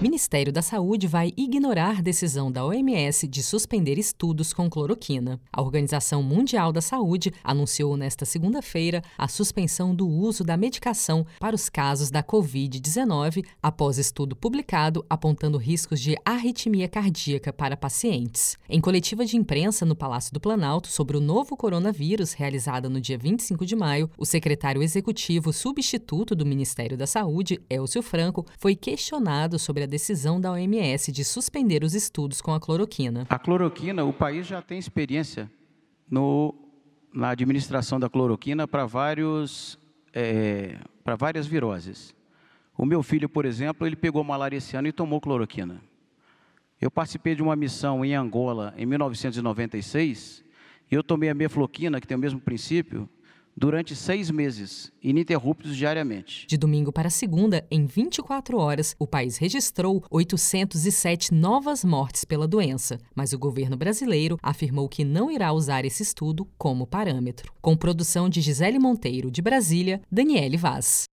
Ministério da Saúde vai ignorar decisão da OMS de suspender estudos com cloroquina. A Organização Mundial da Saúde anunciou nesta segunda-feira a suspensão do uso da medicação para os casos da Covid-19 após estudo publicado apontando riscos de arritmia cardíaca para pacientes. Em coletiva de imprensa no Palácio do Planalto sobre o novo coronavírus realizada no dia 25 de maio, o secretário executivo substituto do Ministério da Saúde, Elcio Franco, foi questionado sobre a decisão da OMS de suspender os estudos com a cloroquina. A cloroquina, o país já tem experiência no, na administração da cloroquina para vários é, para várias viroses. O meu filho, por exemplo, ele pegou malária esse ano e tomou cloroquina. Eu participei de uma missão em Angola em 1996 e eu tomei a mefloquina, que tem o mesmo princípio, durante seis meses, ininterruptos diariamente. De domingo para segunda, em 24 horas, o país registrou 807 novas mortes pela doença, mas o governo brasileiro afirmou que não irá usar esse estudo como parâmetro. Com produção de Gisele Monteiro, de Brasília, Daniele Vaz.